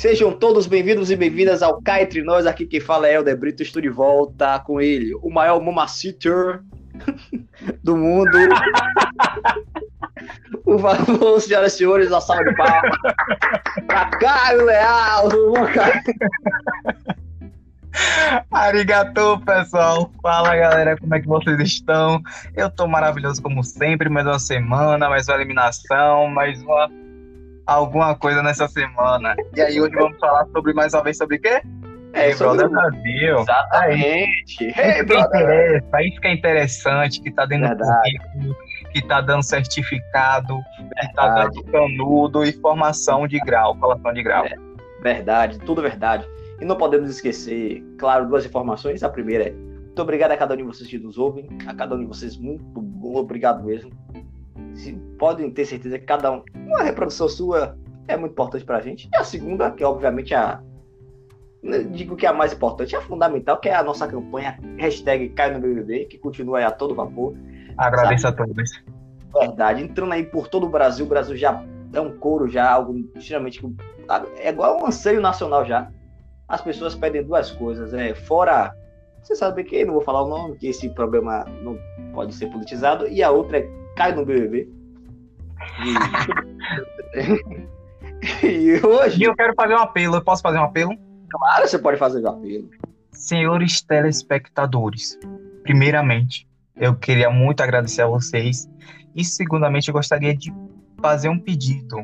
Sejam todos bem-vindos e bem-vindas ao Cá Entre Nós. Aqui quem fala é Helder Brito. Estou de volta com ele, o maior mamaciter do mundo. Por favor, senhoras e senhores, a salva de palmas. Caio Leal. Arigatou, pessoal. Fala, galera, como é que vocês estão? Eu tô maravilhoso como sempre, mais uma semana, mais uma eliminação, mais uma alguma coisa nessa semana. E aí hoje vamos falar sobre mais uma vez sobre o quê? É, Hey Brother Brasil. Exatamente. Hey, brother. interessa, isso que é interessante, que tá dentro Verdade. do currículo, que tá dando certificado, que tá Verdade. dando canudo e formação de grau, colação de grau. É. Verdade, tudo verdade. E não podemos esquecer, claro, duas informações. A primeira é muito obrigado a cada um de vocês que nos ouvem, a cada um de vocês muito bom, obrigado mesmo. Se, podem ter certeza que cada um, uma reprodução sua é muito importante pra gente. E a segunda, que é obviamente a digo que é a mais importante, é a fundamental, que é a nossa campanha hashtag Cai no BBB, que continua a todo vapor. Agradeço a todos. Verdade, entrando aí por todo o Brasil, o Brasil já é um coro, já algo extremamente. É igual um anseio nacional já. As pessoas pedem duas coisas, é fora. Você sabe que não vou falar o nome, que esse programa não pode ser politizado, e a outra é cai no BBB. E, e hoje, E eu quero fazer um apelo, eu posso fazer um apelo? claro, você pode fazer o apelo. Senhores telespectadores, primeiramente, eu queria muito agradecer a vocês e, segundamente, eu gostaria de fazer um pedido.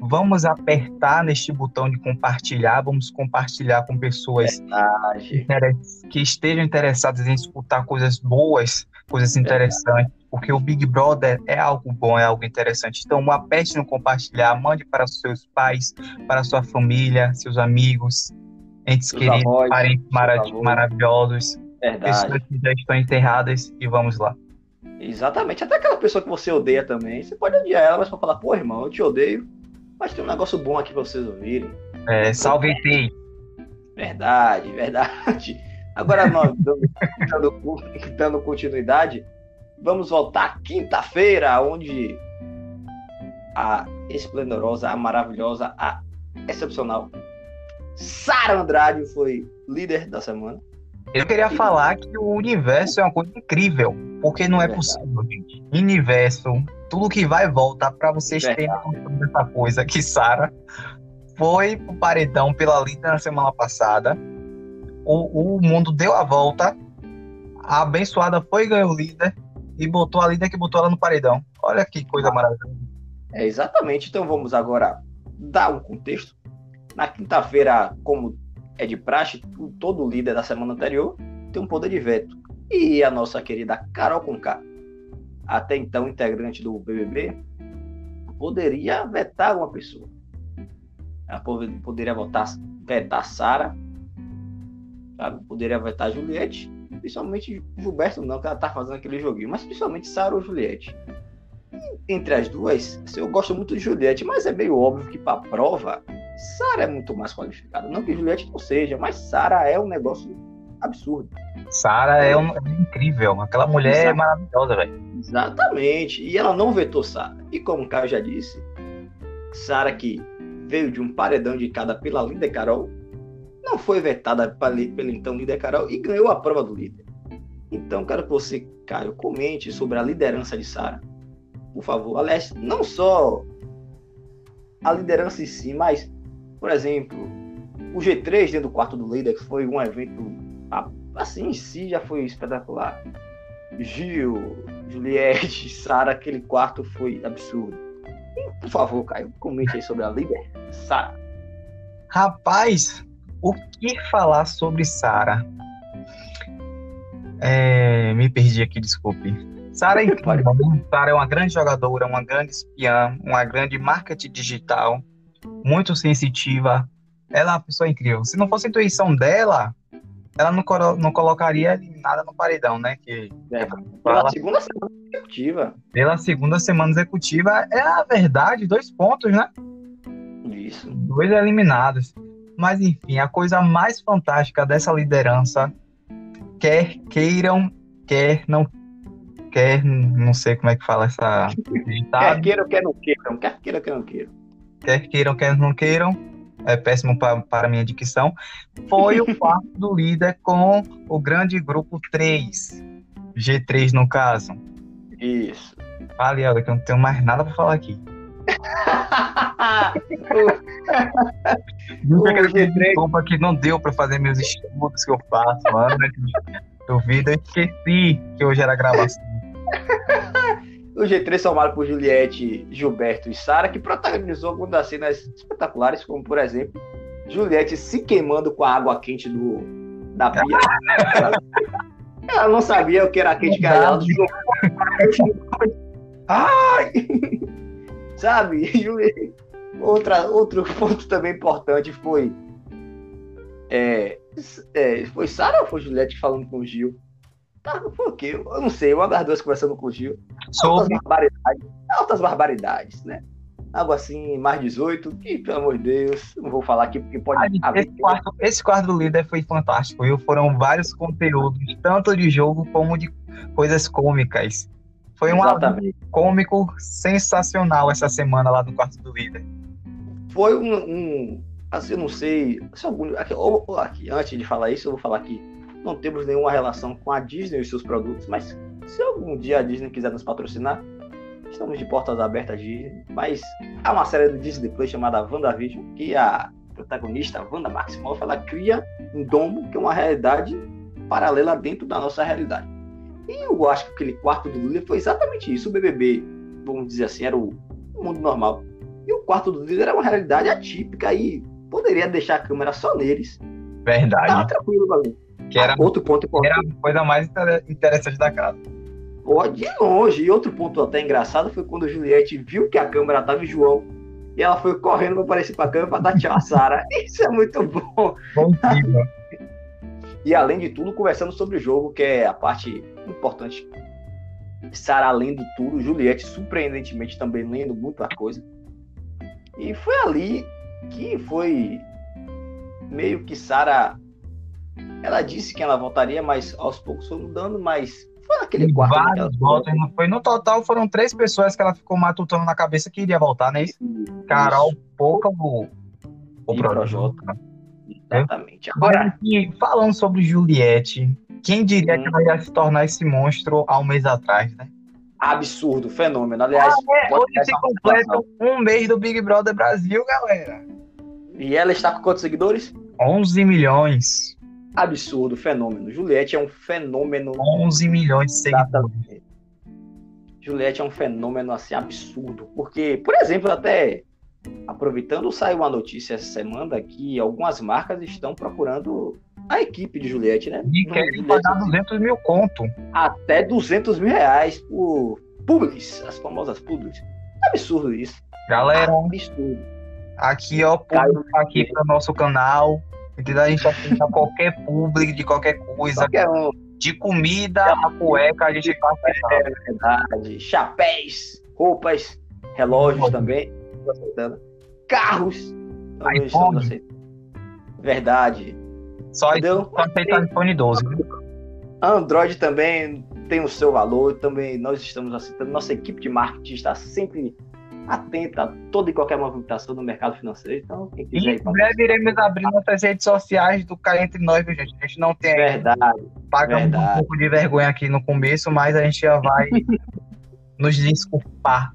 Vamos apertar neste botão de compartilhar, vamos compartilhar com pessoas Verdade. que estejam interessadas em escutar coisas boas, coisas interessantes, porque o Big Brother é algo bom, é algo interessante. Então, aperte no compartilhar, mande para os seus pais, para a sua família, seus amigos, entes Seus queridos, avós, parentes mara- maravilhosos, Verdade. pessoas que já estão enterradas, e vamos lá. Exatamente. Até aquela pessoa que você odeia também. Você pode odiar ela, mas pode falar, pô, irmão, eu te odeio. Mas tem um negócio bom aqui pra vocês ouvirem. É, salve ET. Verdade, verdade. Agora nós, dando, dando, dando continuidade, vamos voltar quinta-feira, onde a esplendorosa, a maravilhosa, a excepcional Sara Andrade foi líder da semana. Eu queria falar que o universo é uma coisa incrível, porque não é Verdade. possível, gente. Universo, tudo que vai e volta para vocês terem Verdade. noção dessa coisa que Sara foi pro paredão pela líder na semana passada. O, o mundo deu a volta. A abençoada foi e ganhou líder e botou a líder que botou ela no paredão. Olha que coisa maravilhosa. É, exatamente. Então vamos agora dar um contexto. Na quinta-feira, como é de praxe, todo líder da semana anterior tem um poder de veto. E a nossa querida Carol Conká, até então integrante do BBB, poderia vetar uma pessoa. Ela po- poderia votar, vetar Sara, poderia vetar Juliette, principalmente Gilberto não, que ela tá fazendo aquele joguinho, mas principalmente Sara ou Juliette entre as duas, assim, eu gosto muito de Juliette, mas é meio óbvio que para prova, Sara é muito mais qualificada. Não que Juliette não seja, mas Sara é um negócio absurdo. Sara é, um- é incrível. Aquela mulher é maravilhosa, velho. Exatamente. E ela não vetou Sara. E como o Caio já disse, Sara que veio de um paredão indicada pela líder Carol, não foi vetada pela então líder Carol e ganhou a prova do líder. Então, quero que você, Caio, comente sobre a liderança de Sara. Por favor. Aliás, não só a liderança em si, mas, por exemplo, o G3 dentro do quarto do líder, que foi um evento, assim, em si já foi espetacular. Gil, Juliette, Sara, aquele quarto foi absurdo. E, por favor, Caio, comente aí sobre a líder, Sara. Rapaz, o que falar sobre Sara? É, me perdi aqui, desculpe. Sara é incrível? Sara é uma grande jogadora, uma grande espiã, uma grande marketing digital, muito sensitiva. Ela é uma pessoa incrível. Se não fosse a intuição dela, ela não, colo- não colocaria eliminada no paredão, né? Que É, pela segunda semana consecutiva. pela segunda semana executiva é a verdade, dois pontos, né? Isso. dois eliminados. Mas enfim, a coisa mais fantástica dessa liderança, quer queiram, quer não quer, não sei como é que fala essa Quer queiram, quer não queiram. Quer queiram, quer não queiram. quer queiram, quer não queiram, é péssimo pra, para a minha dicção, foi o quarto do líder com o grande grupo 3, G3 no caso. Isso. Helder, que eu não tenho mais nada para falar aqui. Nunca que G3... desculpa que não deu para fazer meus estudos que eu faço antes do vídeo. Eu esqueci que hoje era gravação. o G3 formado por Juliette, Gilberto e Sara, que protagonizou algumas das cenas espetaculares, como por exemplo, Juliette se queimando com a água quente do, da pia. ela, não sabia o que era quente, que era ela Ai! Sabe? Outra, outro ponto também importante foi. É, é, foi Sara ou foi Juliette falando com o Gil? Tá, foi o quê? Eu não sei, uma das duas conversando com o Gil. Altas barbaridades, altas barbaridades, né? Algo assim, mais 18, que, pelo amor de Deus, não vou falar aqui porque pode. Esse, quarto, esse quarto do líder foi fantástico. E foram vários conteúdos, tanto de jogo como de coisas cômicas. Foi um cômico sensacional essa semana lá no quarto do líder. Foi um, um assim, eu não sei, se algum, aqui, aqui, antes de falar isso, eu vou falar que não temos nenhuma relação com a Disney e seus produtos, mas se algum dia a Disney quiser nos patrocinar, estamos de portas abertas Disney. Mas há uma série do Disney Play chamada WandaVision, que a protagonista, Wanda Maximoff, ela cria um domo que é uma realidade paralela dentro da nossa realidade. E eu acho que aquele quarto do líder foi exatamente isso. O BBB, vamos dizer assim, era o mundo normal. E o quarto do líder era uma realidade atípica e poderia deixar a câmera só neles. Verdade. Tava tranquilo, valeu. Que era, outro ponto importante. Era a coisa mais interessante da casa. Pode ir longe. E outro ponto até engraçado foi quando a Juliette viu que a câmera estava em João. E ela foi correndo para aparecer para a câmera para dar tchau a Sara. Isso é muito bom. Bom E além de tudo, conversando sobre o jogo, que é a parte importante. Sara lendo tudo, Juliette surpreendentemente também lendo muita coisa. E foi ali que foi meio que Sara ela disse que ela voltaria, mas aos poucos foi mudando, mas foi naquele quarto. Vários votos, não foi. No total foram três pessoas que ela ficou matutando na cabeça que iria voltar, né? Isso. Carol, Pouca, o, o Projota. Exatamente. Agora, falando sobre Juliette, quem diria hum. que ela ia se tornar esse monstro há um mês atrás, né? Absurdo, fenômeno. Aliás, ah, é, hoje se completa um mês do Big Brother Brasil, galera. E ela está com quantos seguidores? 11 milhões absurdo, fenômeno. Juliette é um fenômeno. 11 milhões de seguidores. Juliette é um fenômeno assim absurdo, porque, por exemplo, até aproveitando, saiu uma notícia essa semana que algumas marcas estão procurando a equipe de Juliette, né? E querem pagar 200 mil conto. Até 200 mil reais por publis, as famosas publis. Absurdo isso. Galera, absurdo. Aqui, ó, público aqui para o nosso canal. Entendeu? A gente aceita qualquer público, de qualquer coisa. Qualquer um. De comida a cueca, a gente faz é verdade. Chapéus, roupas, relógios também. Carros. Também estamos aceitando. Verdade. Só Entendeu? aceita iPhone 12. Android também tem o seu valor. Também nós estamos aceitando. Nossa equipe de marketing está sempre atenta a toda e qualquer movimentação no mercado financeiro. Então, quem quiser. Em breve iremos abrir nossas redes sociais do Cá Entre Nós, viu, gente? A gente não tem. Verdade. Pagamos verdade. um pouco de vergonha aqui no começo, mas a gente já vai nos desculpar.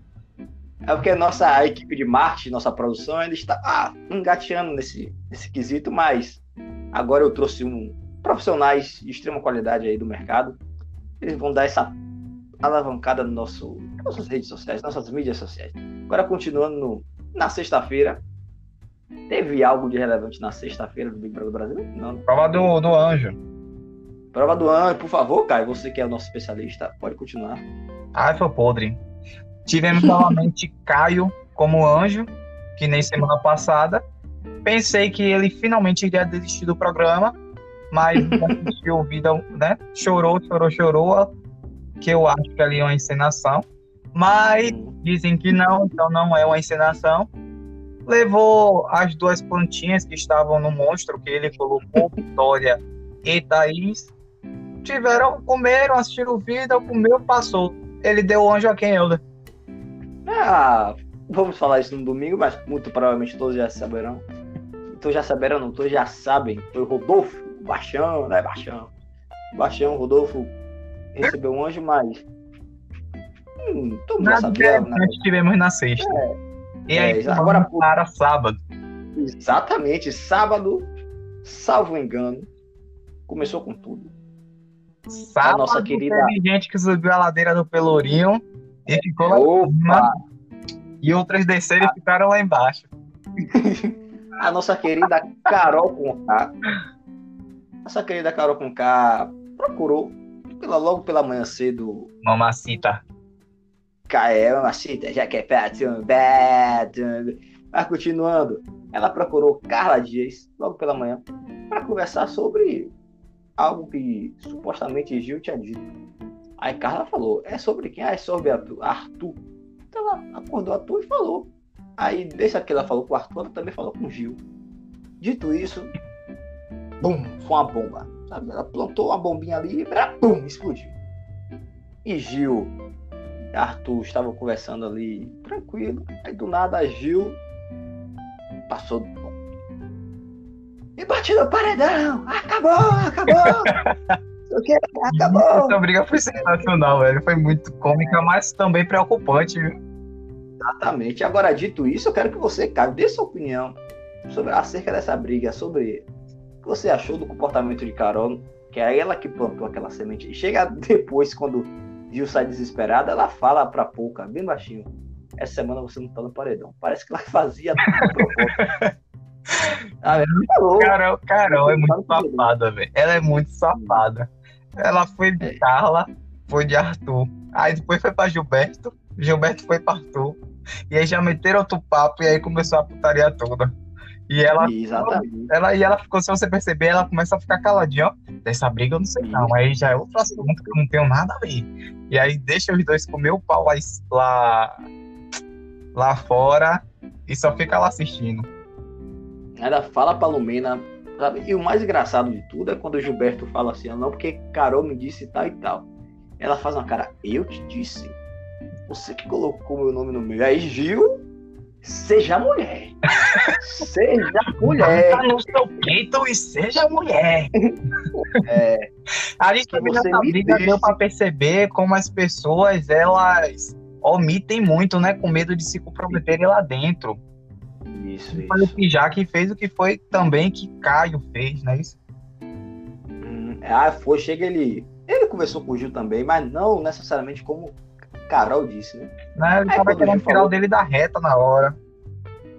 É porque a nossa equipe de marketing, nossa produção, ainda está ah, engateando nesse, nesse quesito, mas agora eu trouxe um profissionais de extrema qualidade aí do mercado. Eles vão dar essa alavancada no nosso, nossas redes sociais, nossas mídias sociais. Agora, continuando no, na sexta-feira, teve algo de relevante na sexta-feira do Big Brother Brasil? Não. Prova do, do anjo. Prova do anjo, por favor, Caio, você que é o nosso especialista, pode continuar. Ai, foi podre. Tivemos novamente Caio como anjo, que nem semana passada. Pensei que ele finalmente iria desistir do programa, mas não assistiu vida, né? Chorou, chorou, chorou que eu acho que ali é uma encenação, mas dizem que não, então não é uma encenação. Levou as duas plantinhas que estavam no monstro, que ele colocou, Vitória e Thaís. Tiveram, comeram, assistiram o vídeo, comeu, passou. Ele deu anjo a quem, Helder? Ah, vamos falar isso no domingo, mas muito provavelmente todos já saberão. todos já saberam, não, todos já sabem. Foi o Rodolfo, o Baixão, né? Baixão. Baixão, Rodolfo recebeu um anjo, mas. Hum, todo mundo sabia. Nós tivemos na sexta. É. E aí, é, agora para sábado. Exatamente, sábado, salvo engano, começou com tudo. Sábado, a nossa querida. Teve gente que subiu a ladeira do Pelourinho e ficou lá Opa. cima. E outras desceram e ficaram lá embaixo. a nossa querida Carol Conká. Nossa querida Carol Conká procurou pela, logo pela manhã cedo. Mamacita. É, mamacita, já que é perto, Mas continuando, ela procurou Carla Dias logo pela manhã para conversar sobre algo que supostamente Gil tinha dito. Aí Carla falou, é sobre quem? Ah, é sobre Arthur. Então ela acordou Arthur e falou. Aí, desde que ela falou com o Arthur, ela também falou com o Gil. Dito isso, bum, foi uma bomba. Sabe? Ela plantou uma bombinha ali e bum, explodiu. E Gil e Arthur estavam conversando ali tranquilo. Aí do nada Gil passou do ponto. E bati no paredão! Acabou, acabou! o que? Acabou! Essa briga foi sensacional, velho. Foi muito cômica, mas também preocupante, viu? Exatamente. Agora, dito isso, eu quero que você, cara, dê sua opinião sobre acerca dessa briga, sobre o que você achou do comportamento de Carol, que é ela que plantou aquela semente. E chega depois, quando Gil sai desesperada, ela fala pra Pouca, bem baixinho, essa semana você não tá no paredão. Parece que ela fazia tudo ah, falou. Carol, Carol é muito safada, velho. Ela é muito safada. Ela foi de é. Carla, foi de Arthur. Aí depois foi pra Gilberto. Gilberto foi pra Arthur. E aí já meteram outro papo e aí começou a putaria toda. E ela, Exatamente. ela, e ela ficou, se você perceber, ela começa a ficar caladinha, ó. Dessa briga eu não sei não. Aí já é outro assunto que eu não tenho nada a ver. E aí deixa os dois comer o pau lá, lá fora e só fica lá assistindo. Ela fala pra Lumena, sabe? E o mais engraçado de tudo é quando o Gilberto fala assim, não, porque Carol me disse tal e tal. Ela faz uma cara, eu te disse. Você que colocou meu nome no meio. Aí, Gil, seja mulher. seja mulher. Tá no seu peito e seja mulher. É. A gente também nessa briga deu pra perceber como as pessoas, elas omitem muito, né? Com medo de se comprometerem lá dentro. Isso, isso. Foi o que fez o que foi também que Caio fez, não é isso? Hum, ah, foi, chega ele. Ele conversou com o Gil também, mas não necessariamente como Carol disse, né? Não, ele tava querendo tirar falou... dele da reta na hora.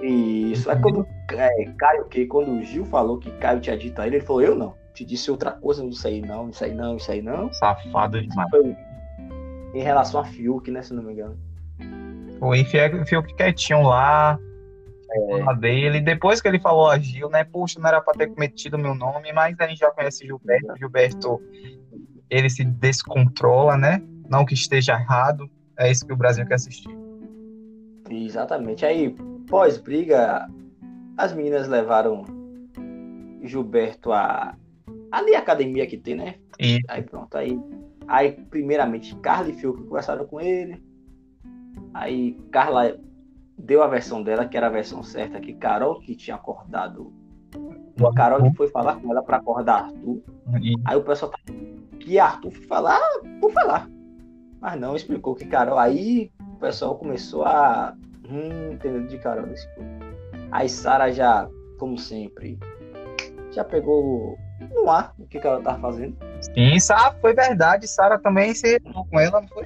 Isso. É quando é, Caio, que quando o Gil falou que Caio tinha dito a ele, ele falou, eu não. Te disse outra coisa, não sei não, isso aí não, isso aí não. Safado demais. Foi em relação a Fiuk, né, se não me engano. Foi, Fiuk quietinho lá, é. dele. Depois que ele falou a Gil, né? Puxa, não era para ter cometido meu nome, mas a gente já conhece Gilberto. Gilberto, ele se descontrola, né? Não que esteja errado. É isso que o Brasil quer assistir. Exatamente. Aí, pós-briga, as meninas levaram Gilberto a ali a academia que tem, né? E... Aí pronto, aí, aí primeiramente Carla e Fiuk conversaram com ele. Aí Carla deu a versão dela, que era a versão certa, que Carol que tinha acordado. A Carol que foi falar com ela para acordar Arthur. E... Aí o pessoal tá. Que Arthur foi falar por falar. Mas não explicou que Carol. Aí o pessoal começou a. Hum, entendendo de Carol desse. Aí Sara já, como sempre, já pegou no ar o que Carol tava fazendo. Sim, Sara, foi verdade. Sara também se com ela, não foi?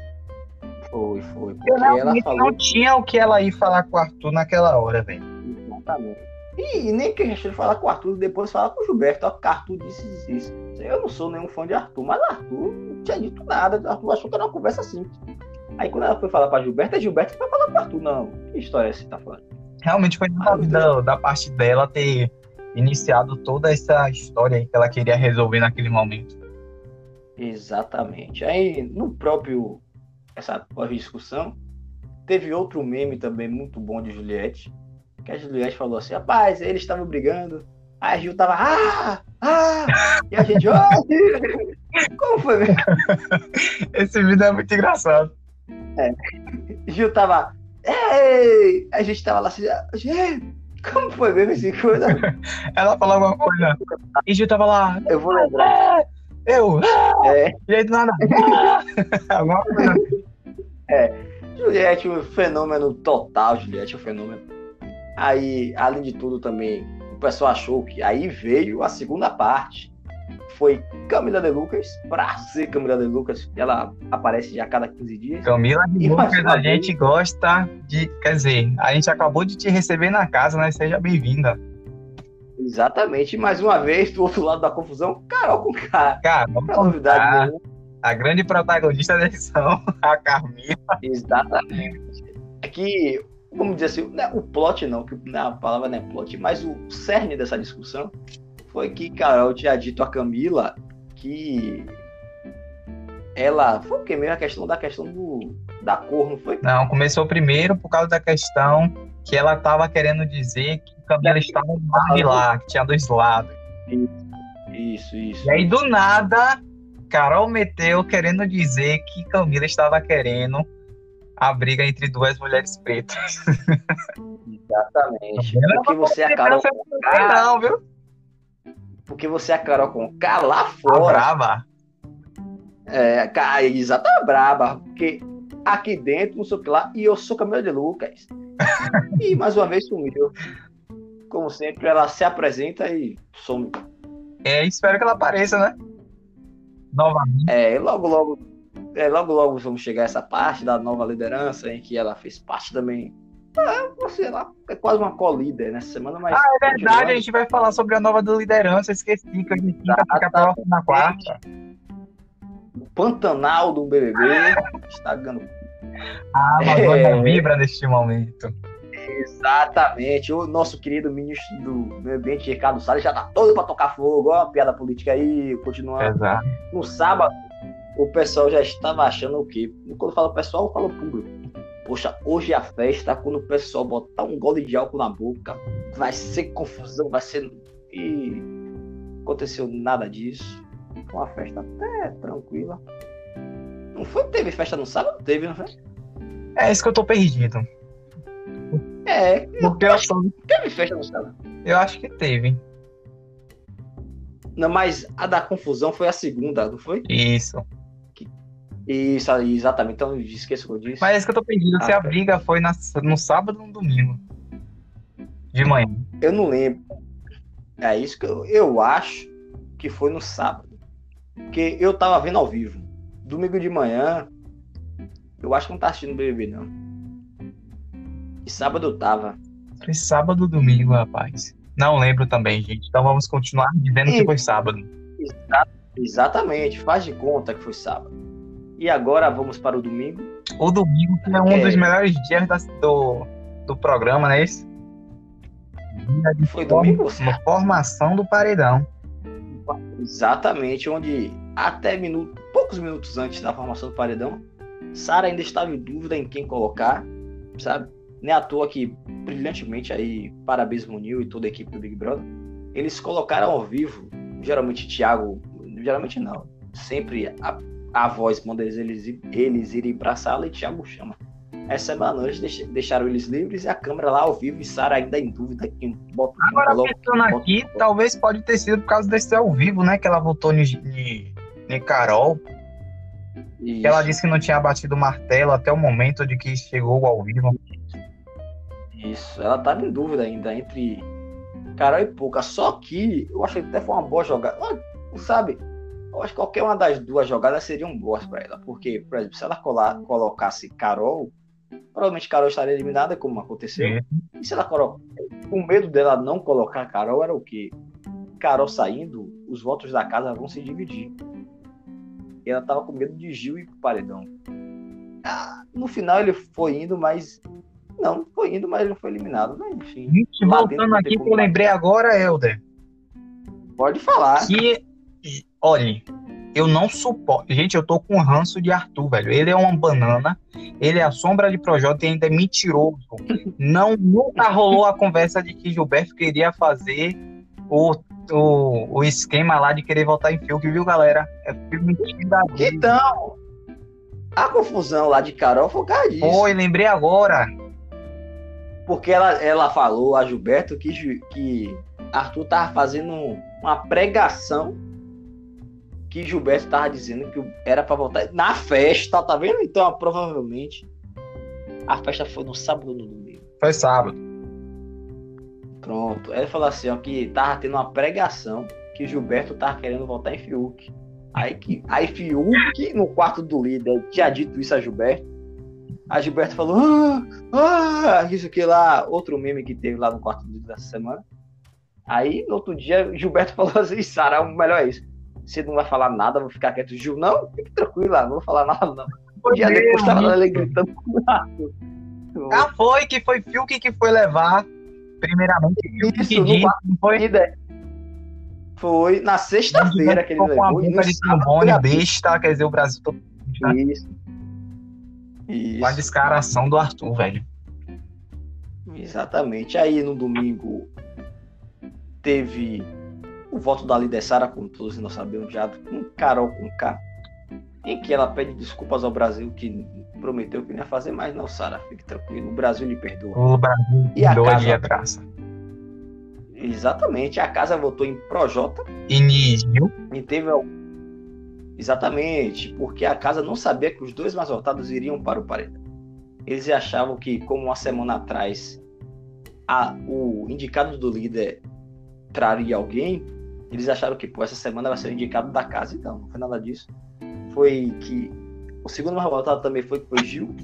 Foi, foi. Porque ela falou... não tinha o que ela ir falar com o Arthur naquela hora, velho. Exatamente. E, nem que de falar com o Arthur, depois falar com o Gilberto. Ó, que Arthur disse isso. Eu não sou nenhum fã de Arthur, mas Arthur não tinha dito nada. Arthur achou que era uma conversa simples. Aí quando ela foi falar pra Gilberto, é Gilberto que vai falar com Arthur. Não, que história é essa que tá falando? Realmente foi ah, da, da parte dela ter iniciado toda essa história aí que ela queria resolver naquele momento. Exatamente. Aí no próprio essa discussão. Teve outro meme também muito bom de Juliette, que a Juliette falou assim, rapaz, eles estavam brigando, aí a Gil tava, ah, ah, e a gente, oh, como foi mesmo? Esse vídeo é muito engraçado. É. Gil tava, ei, a gente tava lá assim, gente, Como foi mesmo esse coisa? Ela falou alguma coisa. E Gil tava lá. Eu vou lembrar. Eu. É. E aí do nada. alguma coisa. É. Juliette, um fenômeno total, Juliette, um fenômeno. Aí, além de tudo, também, o pessoal achou que aí veio a segunda parte. Foi Camila de Lucas, pra ser Camila de Lucas, ela aparece já a cada 15 dias. Camila de E Lucas, a gente gosta de. Quer dizer, a gente acabou de te receber na casa, né? Seja bem-vinda. Exatamente, mais uma vez, do outro lado da confusão, Carol com. Cara, vamos Pra novidade contar. nenhuma. A grande protagonista da edição, a Carminha. Exatamente. É que, vamos dizer assim, não é o plot não, que não, a palavra não é plot, mas o cerne dessa discussão foi que Carol tinha dito a Camila que ela. Foi o que mesmo? A questão da questão do, da cor, não foi? Não, começou primeiro por causa da questão que ela estava querendo dizer que Camila estava lado de lá, que tinha dois lados. Isso, isso. E aí, do nada, Carol meteu querendo dizer que Camila estava querendo a briga entre duas mulheres pretas. Exatamente. Porque você é a Carol com K. Não, viu? Porque você é a Carol com K lá Tá fora. brava. É, cara, exato, tá braba. Porque aqui dentro, não sei o que lá, e eu sou Camila de Lucas. e mais uma vez sumiu. Como sempre, ela se apresenta e some. É, espero que ela apareça, né? Novamente. É, logo, logo, é, logo, logo vamos chegar a essa parte da nova liderança, em que ela fez parte também. É, sei lá, é quase uma co-líder nessa semana, mas. Ah, é verdade, a gente vai falar sobre a nova liderança. Esqueci que a gente fica, fica pra na quarta. O Pantanal do BBB está ganhando. A Amazônia É. vibra neste momento. Exatamente. O nosso querido ministro do Meio Ambiente, Ricardo Salles, já tá todo para tocar fogo. Ó, piada política aí, continuando. Exato. No sábado, o pessoal já estava achando o quê? Quando fala pessoal, eu falo público. Poxa, hoje é a festa, quando o pessoal botar um gole de álcool na boca, vai ser confusão, vai ser. E aconteceu nada disso. Uma festa até tranquila. Não foi? Teve festa no sábado? Teve, não foi? É isso que eu tô perdido. É, Porque eu, sou- teve festa no eu acho que teve. Não, mas a da confusão foi a segunda, não foi? Isso. Isso, exatamente. Então, esqueça o que eu disse. Mas é isso que eu tô perdido. Se Ah, a tá. briga foi na- no sábado ou no domingo? De manhã. Eu não lembro. É isso que eu, eu acho que foi no sábado. Porque eu tava vendo ao vivo. Domingo de manhã, eu acho que não tá assistindo BBB, não. E sábado tava. Foi sábado ou domingo, rapaz. Não lembro também, gente. Então vamos continuar dizendo que Ih. foi sábado. Exatamente, faz de conta que foi sábado. E agora vamos para o domingo. O domingo que é um É. dos melhores dias da- do, do programa, não é isso? Dia de Foi forma- domingo? uma formação do paredão. Exatamente, onde até minuto, poucos minutos antes da formação do paredão, Sara ainda estava em dúvida em quem colocar, sabe? Nem à toa que, brilhantemente aí, parabéns Munil e toda a equipe do Big Brother, eles colocaram ao vivo, geralmente Thiago, geralmente não, sempre a, a voz manda eles, eles, irem pra sala e Thiago chama. Essa semana eles deix- deixaram eles livres e a câmera lá ao vivo e Sara ainda em dúvida quem bota Agora, coloca, pensando bota, aqui, bota. talvez pode ter sido por causa desse ao vivo, né? Que ela votou em, em, em Carol. Que ela Isso. disse que não tinha batido o martelo até o momento de que chegou ao vivo. Isso, ela tava em dúvida ainda entre Carol e Pouca. Só que eu acho que até foi uma boa jogada. Sabe? Eu acho que qualquer uma das duas jogadas seriam boas pra ela. Porque, por exemplo, se ela colar, colocasse Carol, provavelmente Carol estaria eliminada, como aconteceu. E se ela colocar. O medo dela não colocar Carol era o quê? Carol saindo, os votos da casa vão se dividir. E ela tava com medo de Gil pro paredão. Ah, no final ele foi indo, mas. Não, foi indo, mas ele não foi eliminado. Mas enfim, Gente, voltando aqui, que eu lembrei agora, Helder, pode falar. que, olha, eu não suporto. Gente, eu tô com ranço de Arthur, velho. Ele é uma banana, ele é a sombra de Projota e ainda é mentiroso. Não, nunca rolou a conversa de que Gilberto queria fazer o, o, o esquema lá de querer votar em Fiuk, viu, galera? É mentira. Então, a confusão lá de Carol foi disso. Foi, lembrei agora. Porque ela, ela falou a Gilberto que, que Arthur tava fazendo uma pregação que Gilberto tava dizendo que era para voltar na festa, tá vendo? Então, provavelmente a festa foi no sábado ou no domingo. Foi sábado. Pronto. Ele falou assim, ó, que tava tendo uma pregação que Gilberto tava querendo voltar em Fiuk. Aí que aí Fiuk no quarto do líder tinha dito isso a Gilberto. A Gilberto falou, ah, ah, isso que lá, outro meme que teve lá no quarto do dessa semana. Aí, no outro dia, Gilberto falou assim, Sara, o melhor é isso. Você não vai falar nada, vou ficar quieto. Gil, não, fique tranquila, não vou falar nada, não. Um dia depois tava ele gritando com o Ah, foi que foi Fiuk que foi levar, primeiramente, Fiuk Isso, que no disse, não foi? Líder. Foi na sexta-feira que ele Ficou com a levou. e boca de trombone, besta, quer dizer, o Brasil todo. Isso. Isso. Com a descaração do Arthur, velho. Exatamente. Aí no domingo teve o voto da líder Sara, como todos nós sabemos já, com Carol com K, em que ela pede desculpas ao Brasil que prometeu que não ia fazer mais. Não, Sara, fique tranquilo, o Brasil lhe perdoa. O Brasil E a casa? de abraça. Exatamente. A casa votou em Projota Início. e teve. Exatamente, porque a casa não sabia que os dois mais votados iriam para o paredão. Eles achavam que, como uma semana atrás, a- o indicado do líder traria alguém, eles acharam que, pô, essa semana vai ser o indicado da casa. Então, não foi nada disso. Foi que o segundo mais votado também foi, foi Gil.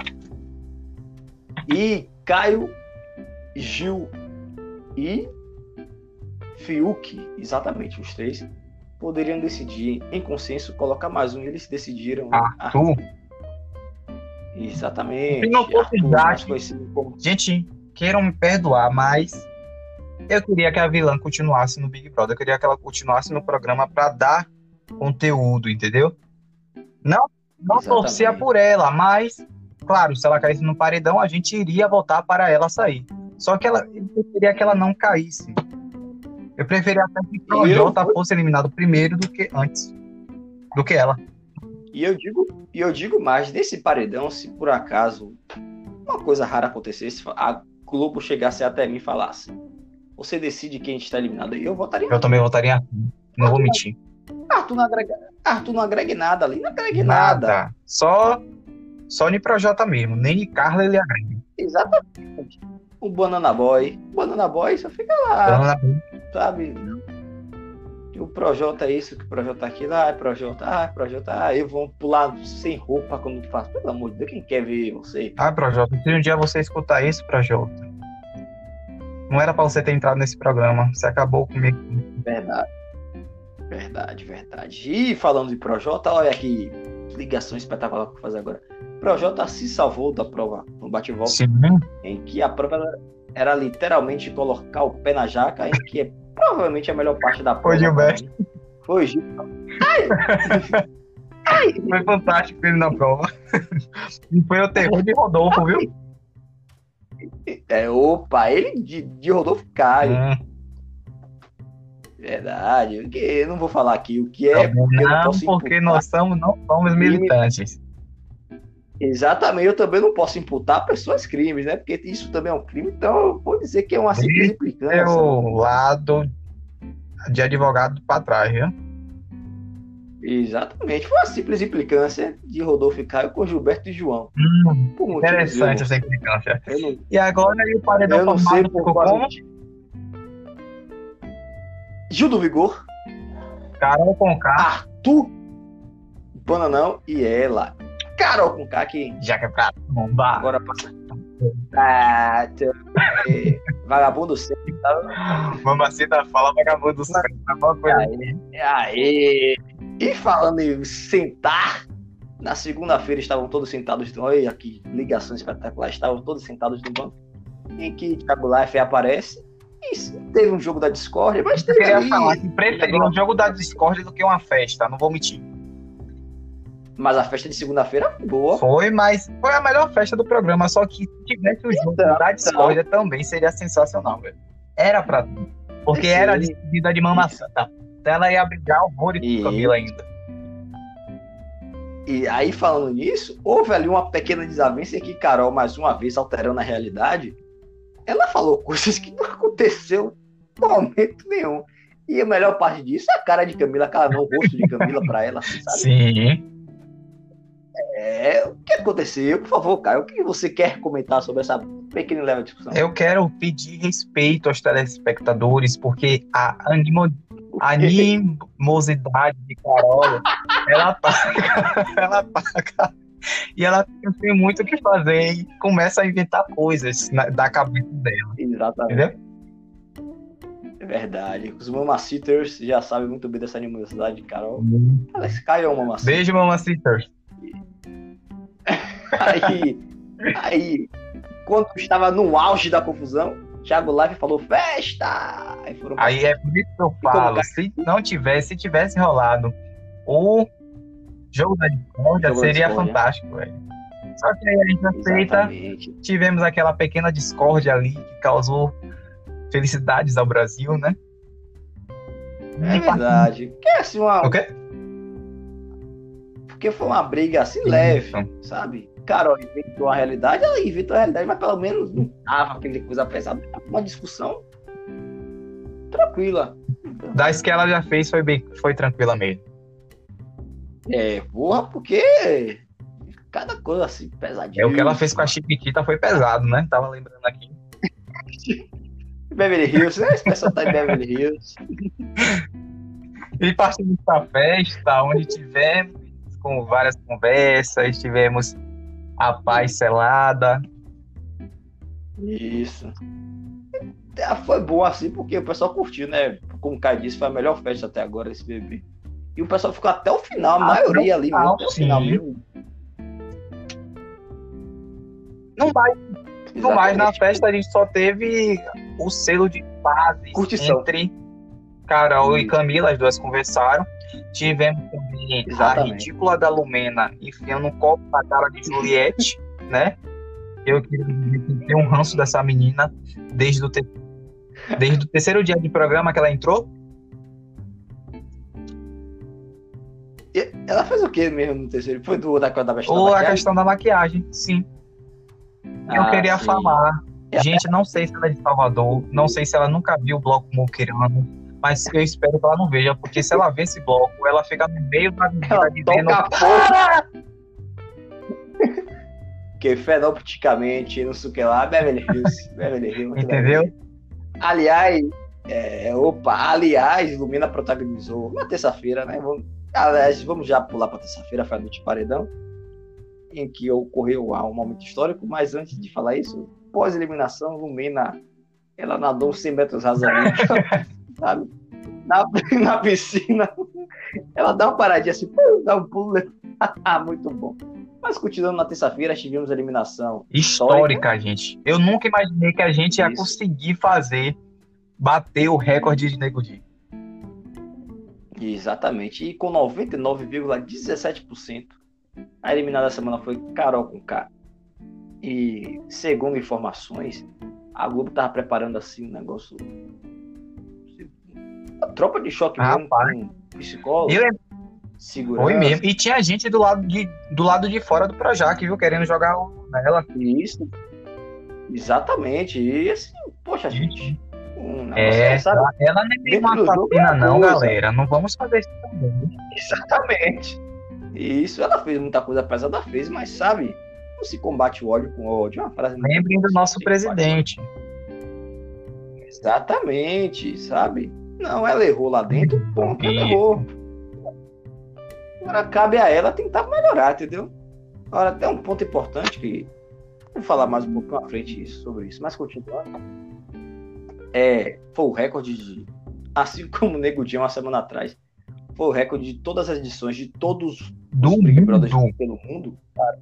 E Caio, Gil e Fiuk, exatamente, os três, poderiam decidir em consenso colocar mais um e eles decidiram. Arthur. Exatamente. Se não fosse Arthur, como Gente, queiram me perdoar, mas eu queria que a vilã continuasse no Big Brother. Eu queria que ela continuasse no programa pra dar conteúdo, entendeu? Não, não Exatamente. torcia por ela, mas, claro, se ela caísse no paredão, a gente iria votar para ela sair. Só que ela, eu queria que ela não caísse. Eu preferia até que o Projota fosse eliminado primeiro do que antes. Do que ela. E eu digo, e eu digo mais, nesse paredão, se por acaso uma coisa rara acontecesse, a Globo chegasse até mim e falasse: Você decide quem está eliminado. Eu votaria. Eu também votaria. Não vou mentir. Arthur não agrega, Arthur não agrega nada ali, não agrega nada. Nada. Só, só de Projota mesmo. Nem de Carla ele agrega. Exatamente. O Banana Boy. O Banana Boy só fica lá, sabe? O Projota é isso, que o Projota é aquilo, ah, Projota, ah, Projota, ah, eu vou pular sem roupa quando faço. Pelo amor de Deus, quem quer ver você? Ah, Projota, se um dia você escutar isso, Projota, não era pra você ter entrado nesse programa. Você acabou comigo. Verdade. Verdade, verdade. E falando de Projota, olha que ligação espetacular que eu vou fazer agora. Projota se salvou da prova no bate-volta, Sim. em que a prova era, era literalmente colocar o pé na jaca, em que é provavelmente a melhor parte da prova. Gilberto. Foi Gil. Foi fantástico ele na prova. E foi o terror de Rodolfo, viu? É, opa, ele de, de Rodolfo Caio. Hum, Verdade. o que- Eu não vou falar aqui o que é, tá bom. porque não não, posso porque nós somos, não somos militantes. Exatamente, eu também não posso imputar pessoas crimes, né? Porque isso também é um crime, então eu vou dizer que é uma simples implicância. Seu lado de advogado pra trás, viu? Exatamente, foi uma simples implicância de Rodolfo e Caio com Gilberto e João. Hum, interessante essa implicância. não, E agora aí o paredão eu não sei por qual. Gil do Vigor, Carol Conká, Arthur Bananão e ela. Carol com K, que já que é pra bombar. agora passa. Ah, vagabundo sempre. tá? Mamacita fala vagabundo do céu. Alguma coisa Aê! E falando em sentar, na segunda-feira estavam todos sentados. Olha aqui, ligação espetacular. Estavam todos sentados no banco. Em que Thiago Life aparece. E teve um jogo da Discord, mas Eu teve queria ali- falar que um jogo da Discord do que uma festa, não vou mentir. Mas a festa de segunda-feira foi boa. Foi, mas foi a melhor festa do programa, só que se tivesse o jogo Então, da Discord também seria sensacional, velho. Era pra. Porque Sim. era a despedida de mamacita. Ela ia brigar horrores E- com Camila ainda. E aí, falando nisso, houve ali uma pequena desavença que Carol, mais uma vez, alterando a realidade, ela falou coisas que não aconteceu em momento nenhum. E a melhor parte disso é a cara de Camila, aquela não, o rosto de Camila pra ela, assim, sabe? Sim. É, o que aconteceu? Por favor, Caio, o que você quer comentar sobre essa pequena leve discussão? Eu quero pedir respeito aos telespectadores, porque a animo... animosidade de Carol, ela paga, ela paga. E ela tem muito o que fazer e começa a inventar coisas na, da cabeça dela. Exatamente. Entendeu? É verdade. Os mamacitters já sabem muito bem dessa animosidade de Carol. Alex Caio é um. Beijo, mamacitters. Aí, aí, quando estava no auge da confusão, Thiago Live falou festa! Aí, foram pra- Aí é por isso que eu falo, se não tivesse, se tivesse rolado o jogo da discórdia, da seria fantástico, velho. Só que aí a gente aceita, tivemos aquela pequena discórdia ali que causou felicidades ao Brasil, né? É verdade. Porque, assim, uma, O quê? Porque foi uma briga assim leve, sabe? Carol inventou a realidade, ela inventou a realidade, mas pelo menos não tava aquele coisa pesada. Uma discussão tranquila. Das que ela já fez foi bem, foi tranquila mesmo. É, porra, porque cada coisa assim pesadinha. É o que ela fez com a Chiquitita foi pesado, né? Tava lembrando aqui. Beverly Hills, né? Esse pessoal tá em Beverly Hills. E partimos da festa, onde tivemos com várias conversas, tivemos a paz selada. Isso. É, Foi bom assim, porque o pessoal curtiu, né? Como o Caio disse, foi a melhor festa até agora esse bebê. E o pessoal ficou até o final, a Até maioria o ali, final, mesmo, o final sim. mesmo. Não mais, não mais na festa a gente só teve o selo de paz entre Carol e Isso. Camila, as duas conversaram. Tivemos também a Exatamente. ridícula da Lumena enfiando um copo na cara de Juliette, né? Eu queria tem um ranço dessa menina desde o, te- desde o terceiro dia de programa que ela entrou. Ela fez o que mesmo no terceiro? Foi do da da questão Ou da a maquiagem? questão da maquiagem, sim. Eu Ah, queria sim. falar. Gente, não sei se ela é de Salvador, não sei se ela nunca viu o bloco moqueirano, mas eu espero que ela não veja, porque se ela ver esse bloco, ela fica no meio da avenida dizendo. toca. Porque fenopticamente, não sei o que lá, Beverly Hills. Beverly Hills. Entendeu? Aliás, é, opa, aliás, Lumina protagonizou na terça-feira, né? Vamos, aliás, vamos já pular para terça-feira, foi a noite de paredão, em que ocorreu um momento histórico, mas antes de falar isso, pós-eliminação, Lumina, ela nadou 100 metros ali, sabe? Na, na piscina, ela dá uma paradinha assim, dá um pulo, muito bom. Mas continuando na terça-feira, tivemos a eliminação Histórica, gente. Eu nunca imaginei que a gente ia Isso. conseguir fazer, bater o recorde de Nego Di. Exatamente. E com 99,17%, a eliminada da semana foi Carol com K. E segundo informações, a Globo tava preparando assim um negócio. A tropa de choque mesmo, Rapaz. com psicólogo, E segurança. foi mesmo. E tinha gente do lado de, do lado de fora do Projac, viu? Querendo jogar nela. Isso. Exatamente. E assim, poxa, gente. Um negócio, É, sabe? ela nem Dentro uma é assassina, não, coisa. galera. Não vamos fazer isso também. Exatamente. Isso ela fez muita coisa pesada, fez, mas sabe, não se combate o ódio com ódio. É uma frase Lembrem do nosso combate presidente. Exatamente, sabe? Não, ela errou lá dentro, pronto, ela errou. Agora cabe a ela tentar melhorar, entendeu? Agora, até um ponto importante que vou falar mais um pouco à frente sobre isso, mas continuando. É, foi o recorde de. Assim como o Nego Dia uma semana atrás, foi o recorde de todas as edições de todos Do os Big Brothers pelo mundo. Cara,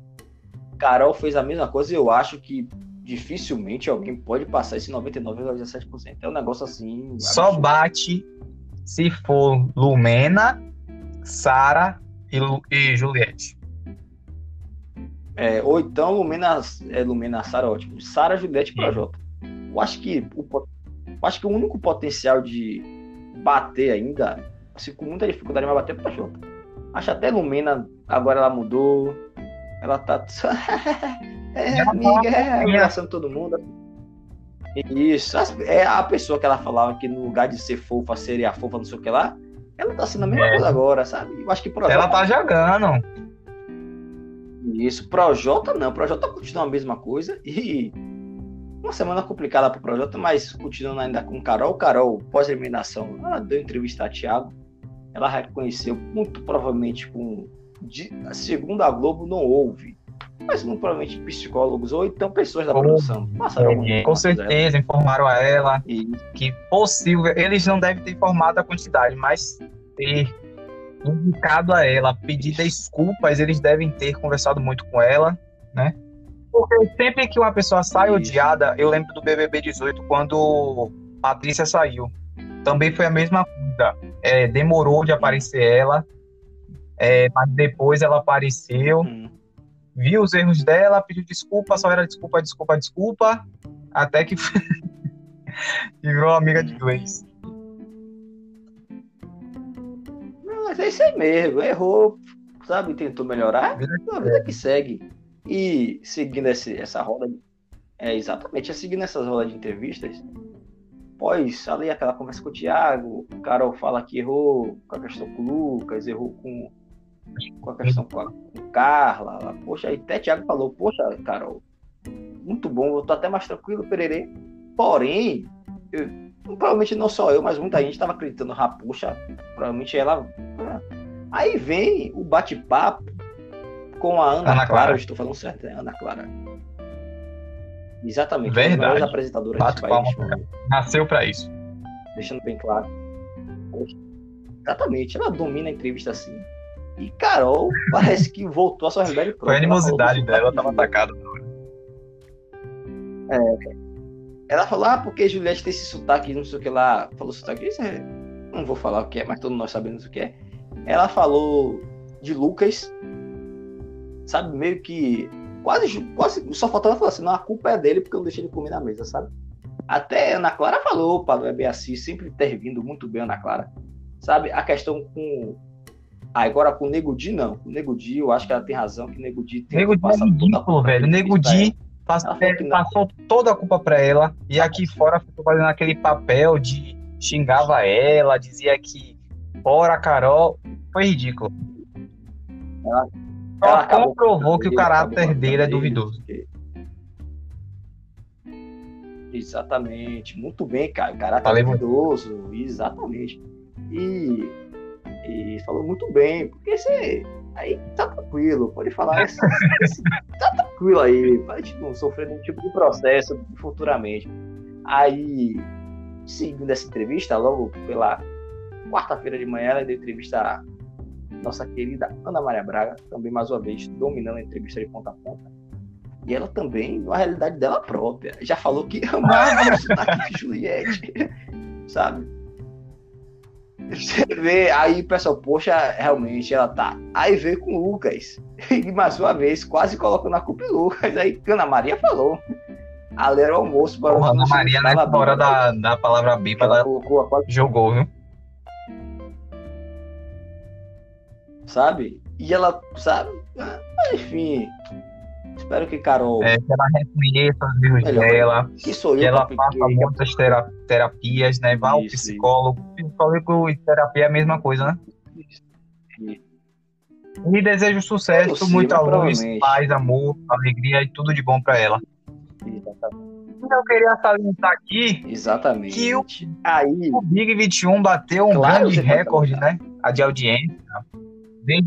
Carol fez a mesma coisa e eu acho que dificilmente alguém pode passar esse 99,17%. É um negócio assim. Só absurdo. bate se for Lumena, Sara e, Lu- e Juliette. É, ou então Lumena, é, Lumena Sara, ótimo. Sara, Juliette e Projota. Eu acho que o, acho que o único potencial de bater ainda, assim, com muita dificuldade, vai bater Projota. Acho até Lumena, agora ela mudou. Ela tá. é, amiga, é, fofinha. abraçando todo mundo. Isso. É a pessoa que ela falava que no lugar de ser fofa, seria fofa, não sei o que lá. Ela tá sendo a mesma é. coisa agora, sabe? Eu acho que Projota... Ela tá jogando. Isso. Projota não. Projota continua a mesma coisa. E uma semana complicada pro Projota, mas continuando ainda com Carol. Carol, pós-eliminação, ela deu entrevista a Thiago. Ela reconheceu, muito provavelmente com. De, segundo a Globo, não houve mas muito provavelmente psicólogos ou então pessoas da produção. passaram é, com certeza informaram a ela que possível eles não devem ter informado a quantidade mas ter indicado a ela pedir desculpas eles devem ter conversado muito com ela né? Porque sempre que uma pessoa sai Isso. odiada eu lembro do BBB 18 quando Patrícia saiu. Também foi a mesma coisa. É, demorou de aparecer ela é, mas depois ela apareceu. Hum viu os erros dela, pediu desculpa, só era desculpa, desculpa, desculpa, até que virou amiga de Gleice. Mas é isso aí mesmo, errou, sabe, tentou melhorar, a vida que segue. E seguindo esse, essa roda, é exatamente, é seguindo essas rodas de entrevistas, após ali aquela conversa com o Thiago, o Carol fala que errou com a questão com o Lucas, errou com com a questão com, a, com Carla. Poxa, aí até Thiago falou, poxa, Carol, muito bom, eu tô até mais tranquilo, Pererê. Porém, eu, provavelmente não só eu, mas muita gente estava acreditando, ah, poxa, provavelmente ela. Aí vem o bate-papo com a Ana, Ana Clara, Clara. estou falando certo, né? Ana Clara. Exatamente. Verdade. Uma apresentadoras Bato país. Palma, Nasceu para isso. Deixando bem claro. Exatamente. Ela domina a entrevista assim. E Carol parece que voltou à sua realidade própria. Foi a animosidade dela, ela tava atacada. É. Ela falou, ah, porque Juliette tem esse sotaque, não sei o que lá. Falou sotaque, isso é... não vou falar o que é, mas todos nós sabemos o que é. Ela falou de Lucas, sabe, meio que quase, quase só faltava falar assim, não, a culpa é dele porque eu não deixei ele comer na mesa, sabe? Até Ana Clara falou para o Beatriz, sempre intervindo muito bem Ana Clara, sabe? A questão com Agora com o Nego Di, não. O Nego Di, eu acho que ela tem razão, que o Nego Di tem Nego é ridículo, velho. O Nego Di passou, passou toda a culpa pra ela e aqui fora ficou fazendo aquele papel de xingava ela, dizia que fora Carol. Foi ridículo. Ela, ela comprovou que o caráter dele é duvidoso. Porque... Exatamente. Muito bem, cara. O caráter Falei duvidoso. Exatamente. E e falou muito bem, porque você aí tá tranquilo, pode falar, tá tranquilo aí, pode não sofrer nenhum tipo de processo futuramente. Aí, seguindo essa entrevista, logo pela quarta-feira de manhã, ela deu entrevista a nossa querida Ana Maria Braga, também mais uma vez dominando a entrevista de ponta a ponta. E ela também, na realidade dela própria, já falou que amava de Juliette, sabe? Você vê, aí o pessoal, poxa, realmente ela tá. Aí veio com o Lucas. E mais uma vez, quase colocando a culpa em Lucas. Aí Ana Maria falou. Ali era o almoço para o Ana Maria, na né, hora da, da palavra bipa, ela, colocou a... jogou, viu? Sabe? E ela, sabe? Enfim, Espero que Carol. É, que ela reconheça os erros dela. Que sou eu. Que ela faça muitas terapias, né? Vá ao psicólogo. Psicólogo e terapia é a mesma coisa, né? Isso. E desejo sucesso, possível, muita luz, paz, amor, alegria e tudo de bom para ela. Exatamente. Eu queria salientar aqui Exatamente. que o, Aí, o Big 21 bateu um claro grande recorde, né? A de audiência. Desde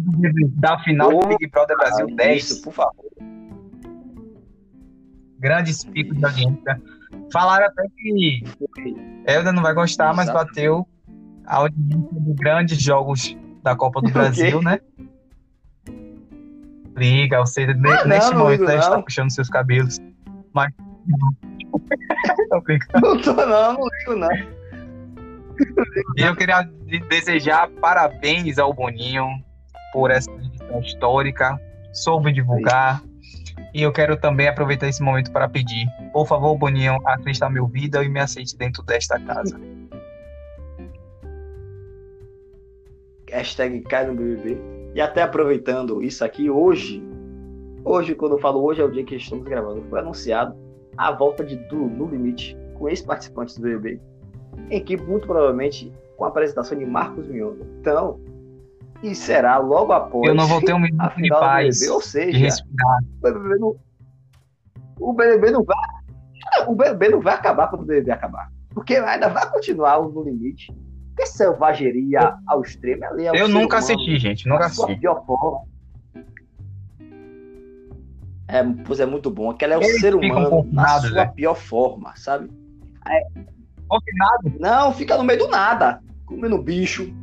da final oh, do Big Brother Brasil 10. Isso, por favor grandes picos de audiência. Falaram até que Helder não vai gostar, mas bateu a audiência de grandes jogos da Copa do Brasil, né? Liga, ou seja, ah, neste não, momento deve estar puxando seus cabelos. Mas. tô não tô, não, não ligo, não. E eu queria desejar parabéns ao Boninho por essa edição histórica. Soube divulgar. E eu quero também aproveitar esse momento para pedir, por favor, Boninho, assista meu vídeo e me aceite dentro desta casa. Hashtag cai no BBB. E até aproveitando isso aqui, hoje, hoje, quando eu falo hoje, é o dia que estamos gravando, foi anunciado a volta de Du no Limite, com ex-participantes do BBB, em equipe muito provavelmente com a apresentação de Marcos Mion. Então, e será logo após Eu não vou ter um minuto de paz, BBB, ou seja, respirar. o BBB não, o BBB não vai o BBB não vai acabar quando o BBB acabar. Porque ainda vai continuar no limite. Que selvageria ao extremo ali é o Eu nunca humano, assisti, gente, nunca na assisti. pior forma. É, pois é muito bom. Aquela é o Eles ser humano na confinados, sua né? pior forma, sabe? Confinado. Não, fica no meio do nada, comendo bicho.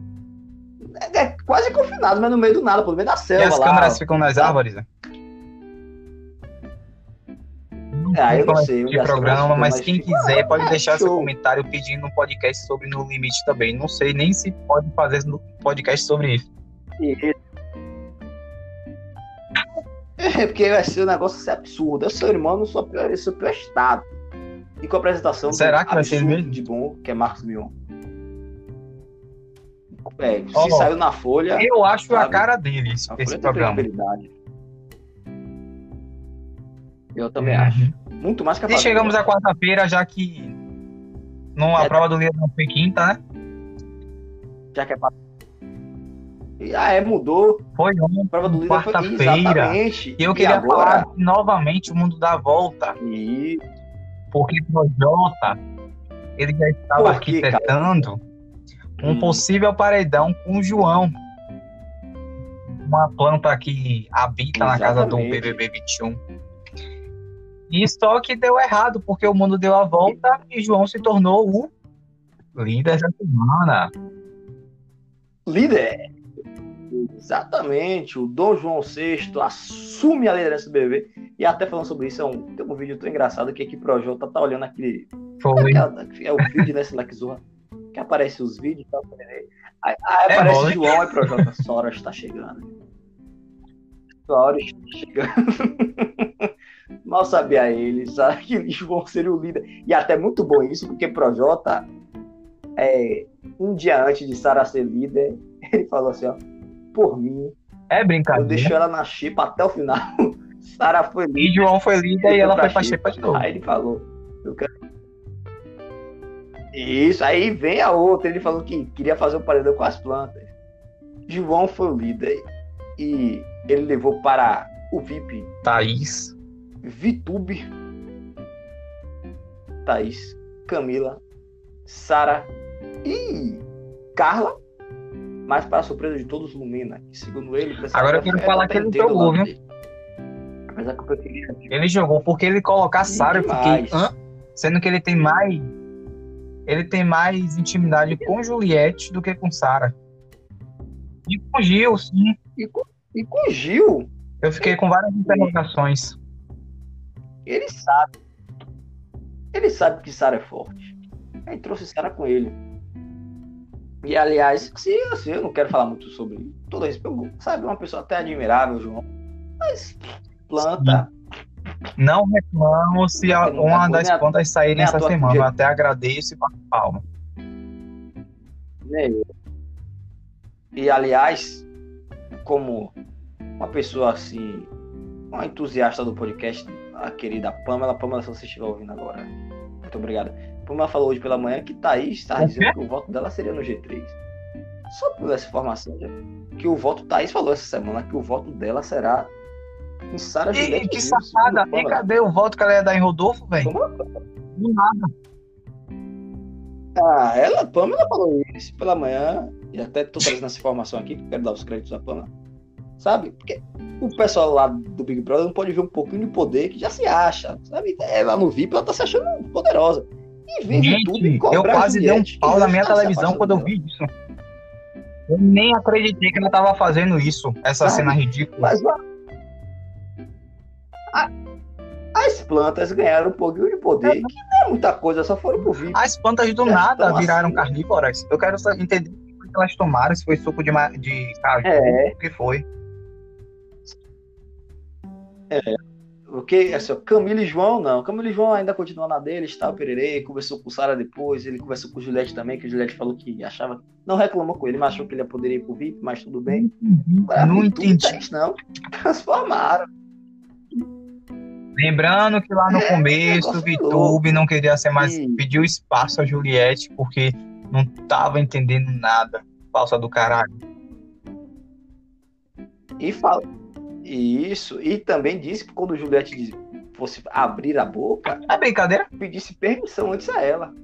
É, é quase confinado, mas no meio do nada, pelo meio da E selva as lá. câmeras ficam nas árvores, né? Ah, eu não sei. de programa, mas quem quiser pode Ah, deixar seu show. comentário pedindo um podcast sobre No Limite também. Não sei nem se pode fazer no podcast sobre isso. É, porque vai ser um negócio assim, absurdo. Eu sou irmão, não sou pior, eu sou pior estado. E com a apresentação do Será que vai ser mesmo? de bom, que é Marcos Mion. É, se Ó, saiu na Folha, Eu acho a Sabe? cara deles, a esse Folha tem programa. Eu também Uhum. acho. Muito mais que a E chegamos à quarta-feira, já que não, a É. prova do líder não foi quinta, né? Já que é pra... E, ah, é, mudou. Foi ontem, prova do líder foi quarta-feira. exatamente. E eu queria agora... falar que, novamente o mundo dá volta, E... porque o Projota, ele já estava Por quê, cara? Um Hum. possível paredão com o João. Uma planta que habita na casa do Exatamente. BBB 21. E só que deu errado, porque o mundo deu a volta e João se tornou o líder da semana. Líder. Exatamente. O Dom João VI assume a liderança do BBB. E até falando sobre isso, é um, tem um vídeo tão engraçado que aqui pro Jota tá olhando aquele. Foi. aquela- é o vídeo, né, Zorra, que aparece os vídeos tal. Aí, aí É aparece bom? João e pro Jota. Sua hora está chegando. Sua hora está chegando. Mal sabia ele, sabe? Que João seria o líder. E até muito bom isso, porque Projota, é, um dia antes de Sara ser líder, ele falou assim: ó, por mim, É eu brincadeira. deixo ela na chipa até o final. Sara foi líder. E João foi líder e ela foi pra xepa de novo. Aí ele falou. Eu quero... Isso, aí vem a outra. Ele falou que queria fazer um paredão com as plantas. João foi o líder e ele levou para o VIP Thaís. Vitube, Thaís, Camila, Sara e Carla. Mas para a surpresa de todos, Lumena, que segundo ele. Agora eu quero falar que ele do jogou, viu? Apesar que eu preferia. Ele jogou porque ele colocar Sara, eu fiquei. demais. Hã? Sendo que ele tem mais. Ele tem mais intimidade com Juliette do que com Sara. E com Gil, sim. E com, e com Gil, Eu fiquei com várias interrogações. ele sabe. Ele sabe que Sara é forte. Aí trouxe Sara com ele. E aliás, se assim, eu não quero falar muito sobre todo respeito, sabe, uma pessoa até admirável, João. Mas planta. Não reclamo se a- uma coisa, das nem a- contas saírem nem à essa toa que semana. Eu até agradeço e bato palma. né? E aliás, como uma pessoa assim, uma entusiasta do podcast, a querida Pamela, Pamela, se você estiver ouvindo agora, muito obrigado. Pamela falou hoje pela manhã que Thaís está dizendo que o voto dela seria no G3. Só por essa informação, já, que o voto, Thaís falou essa semana que o voto dela será em Sara E, Juliette que safada. segundo E cadê o voto que ela ia dar em Rodolfo, velho? Do nada. Ah, ela, Pamela falou isso pela manhã, e até tô trazendo essa informação aqui, que quero dar os créditos à Pamela. Sabe? Porque o pessoal lá do Big Brother não pode ver um pouquinho de poder que já se acha, sabe? É, lá no VIP ela tá se achando poderosa. E vem e Gente, cobra eu quase dei um pau na minha se televisão quando eu vi isso. Eu nem acreditei que ela tava fazendo isso, essa Sabe? cena ridícula. Mas a- as plantas ganharam um pouquinho de poder, que não é muita coisa, só foram pro VIP. As plantas do Já nada estão viraram assim. carnívoras. Eu quero só entender o que elas tomaram, se foi suco de, de caju, É. o que foi. Porque, assim, ó, Camila e João, não. Camila e João ainda continuam na dele, está o Pererê, conversou com Sara depois, ele conversou com Juliette também, que o Juliette falou que achava. Não reclamou com ele, mas achou que ele poderia ir pro VIP, mas tudo bem. Agora, Não entendi. Não. Transformaram. Lembrando que lá no É, começo o Vitube não queria ser mais. Pediu espaço a Juliette porque não tava entendendo nada. Falsa do caralho. E fala. Isso. E também disse que quando Juliette diz- fosse abrir a boca, É brincadeira? pedisse permissão antes a ela.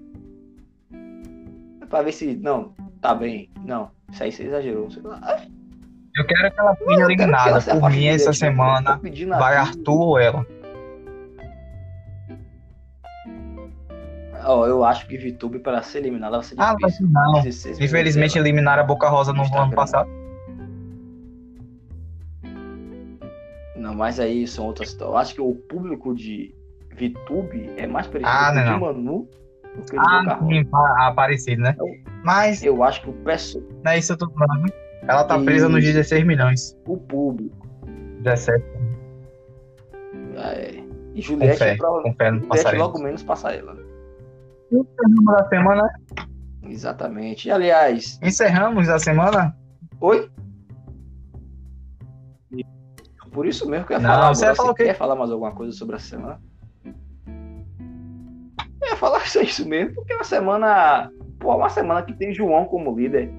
Pra ver se. Não, tá bem. Não, isso aí você exagerou. Sei lá. Ah, Eu quero que ela seja eliminada. Por mim, essa semana vai. Arthur ou ela. Ó, eu acho que Vitube para ser eliminada vai ser Ah, difícil. não. 16 minutos Infelizmente, dela. eliminaram a Boca Rosa no Instagram. ano passado. Não, mas aí são outras situações. Eu acho que o público de Vitube é mais parecido Ah, com o não, não. Manu do que o de Boca Ah, Rosa. sim, pa- aparecido, né? Mas Eu acho que o, perso... não é isso que eu tô falando. Ela tá presa nos Isso. 16 milhões. o público. 17. É... E Com Juliette, fé. provavelmente Com fé Juliette logo menos passa ela. né? Encerramos a semana. Exatamente. E, aliás, Encerramos a semana. oi? Por isso mesmo que eu ia Não, falar. você quê? quer falar mais alguma coisa sobre a semana? Eu ia falar só isso mesmo, porque é uma semana. Pô, uma semana que tem João como líder.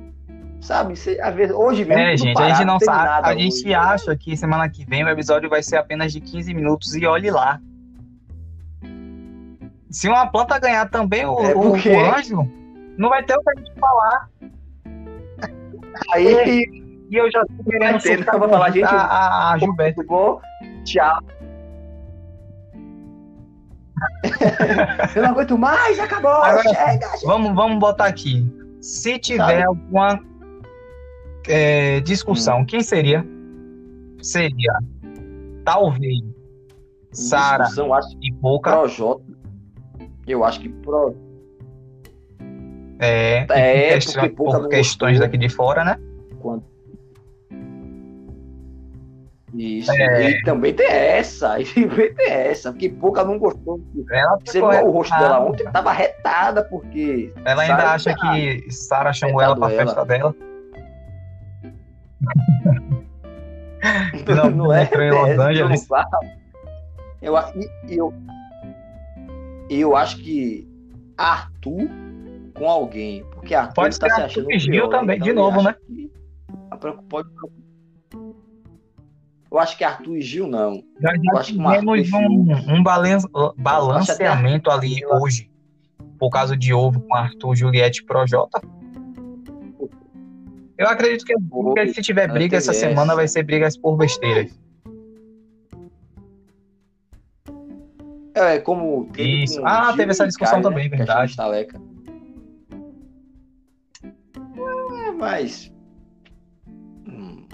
Sabe? Você, às vezes, hoje mesmo. É, gente, a gente parado, não teve sabe. A gente hoje. acha que semana que vem o episódio vai ser apenas de 15 minutos e olhe lá. Se uma planta ganhar também o, É o- porque- o anjo, não vai ter o que a gente falar. Aí, E eu já tô querendo soltar não, vou falar, gente, a, a, a Gilberto. Bom, tchau. Eu não aguento mais, acabou, Agora- chega, chega. Vamos, vamos botar aqui. Se tiver Sabe? alguma é, Hum. discussão, quem seria? Seria talvez Sara Discussão, acho que e Boca. Projota. Eu acho que Pro... É, É, Boca por questões daqui de fora, né? quando... Isso. É. E também tem essa. E também tem essa. Porque Pouca não gostou. Ela, Você viu o rosto dela ontem? Tava retada, porque. Ela ainda acha tá que Sara chamou ela pra ela. festa dela. Não, não é? entrou em Los Angeles. Eu, eu, eu acho que Arthur com alguém. Porque Arthur Pode tá ser se achando e Gil pior, também, então de eu novo, né? pode- Eu acho que Arthur e Gil não. Já, Eu já acho que tivemos um, um balan- balanceamento ali hoje, por causa de ovo com Arthur, Juliette e Projota. Eu acredito que, que se tiver briga essa semana vai ser brigas por besteiras. É como. teve Isso. Ah, Gil teve essa discussão Caio, também, né? Verdade. de estaleca. É, mas. Hum,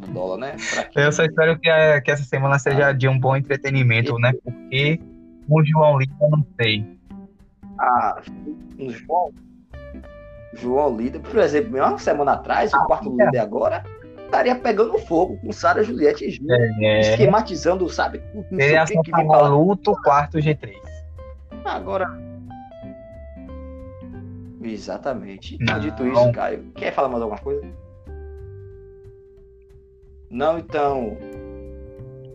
do dólar, né? Eu só espero que, a- que essa semana seja de um bom entretenimento, né? Porque o João Lima, não sei. Ah, o João. João Líder, por exemplo, uma semana atrás, o quarto é. líder agora, estaria pegando fogo com Sara, Juliette e. É, Esquematizando, sabe? Não sei o que que vem falar. Luto, quarto G3. Agora. Exatamente. Não. dito isso, Caio, quer falar mais alguma coisa? Não, então.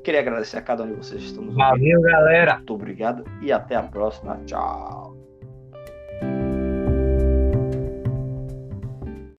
Queria agradecer a cada um de vocês que estão nos ouvindo. Valeu, galera! Muito obrigado e até a próxima. Tchau.